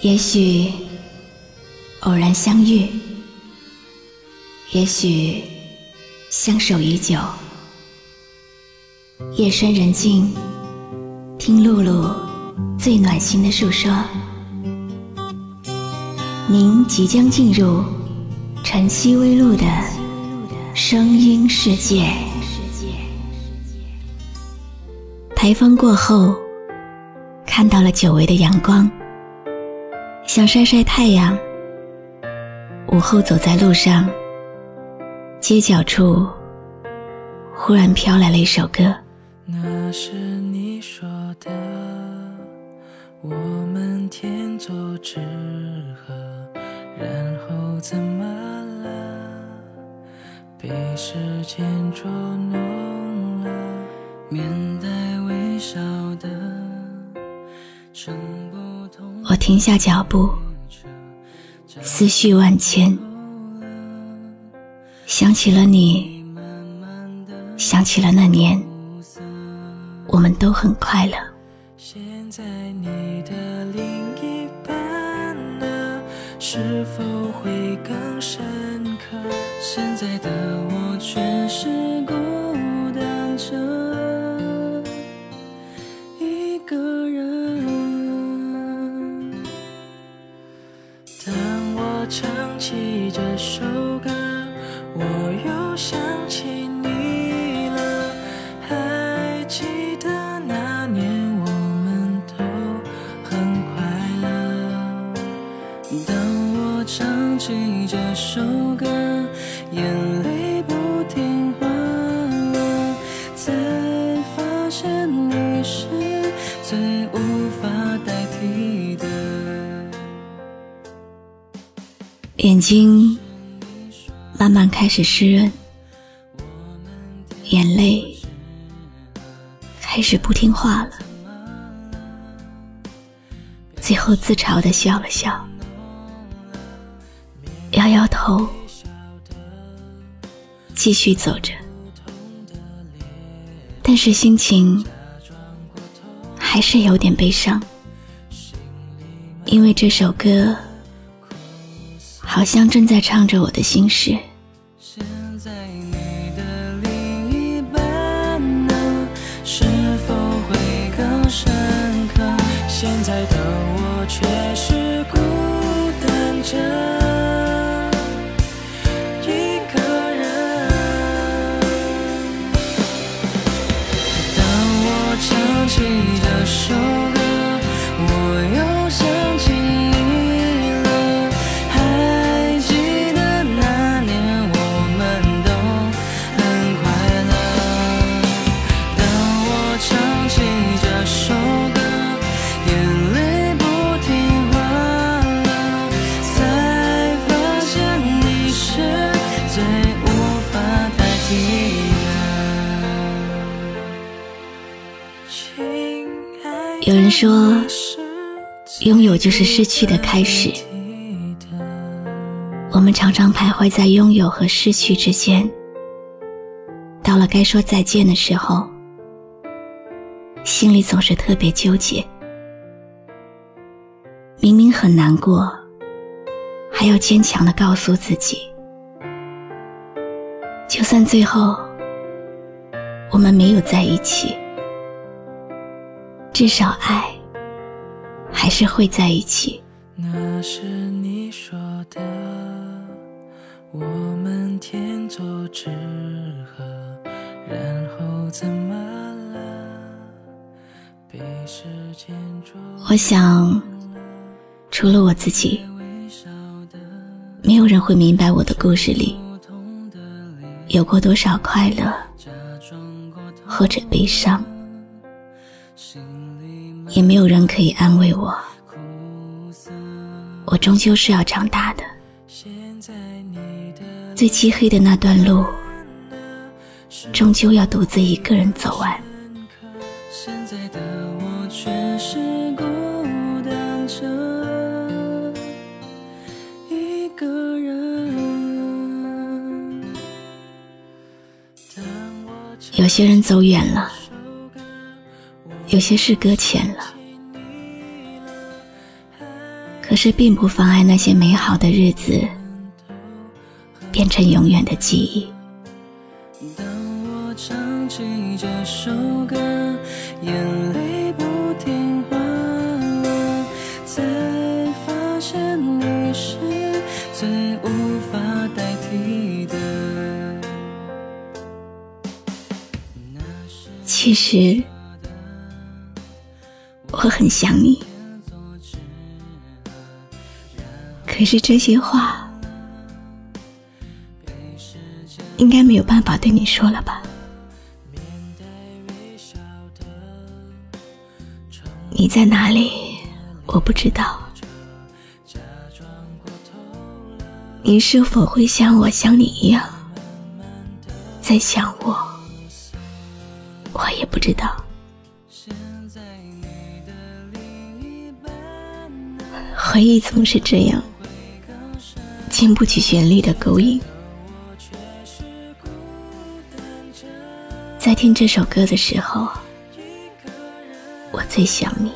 也许偶然相遇，也许相守已久。夜深人静，听露露最暖心的诉说。您即将进入晨曦微露的声音世界。台风过后，看到了久违的阳光。想晒晒太阳。午后走在路上，街角处忽然飘来了一首歌。那是你说的，我们天作之合，然后怎么了？被时间捉弄了，面停下脚步，思绪万千，想起了你，想起了那年，我们都很快乐。现在你的另一半呢？是否会更深刻？现在的我却是首歌，眼泪不停滑落，才发现你是最无法代替的。眼睛慢慢开始湿润，眼泪开始不听话了，最后自嘲的笑了笑，摇摇头，继续走着，但是心情还是有点悲伤，因为这首歌。好像正在唱着我的心事。现在你谁的手？有人说拥有就是失去的开始。我们常常徘徊在拥有和失去之间，到了该说再见的时候，心里总是特别纠结。明明很难过，还要坚强的告诉自己，就算最后我们没有在一起，至少爱还是会在一起。那是你说的，我们天作之合，然后怎么了？被时间我想，除了我自己，没有人会明白我的故事里，有过多少快乐，或者悲伤，也没有人可以安慰我。我终究是要长大的，最漆黑的那段路，终究要独自一个人走完。现在的我却是孤单着一个人。有些人走远了，有些事搁浅了，可是并不妨碍那些美好的日子变成永远的记忆。当我唱起这首歌，眼泪不停滑落，才发现你是最无法代替的。其实我很想你，可是这些话应该没有办法对你说了吧？你在哪里？我不知道。你是否会像我想你一样，在想我？我也不知道。回忆总是这样，经不起旋律的勾引。在听这首歌的时候，我最想你。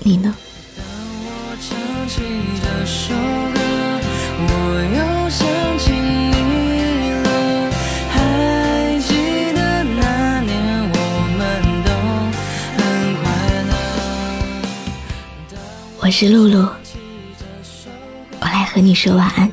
你呢？当我唱起这首歌，我又想我是露露，我来和你说晚安。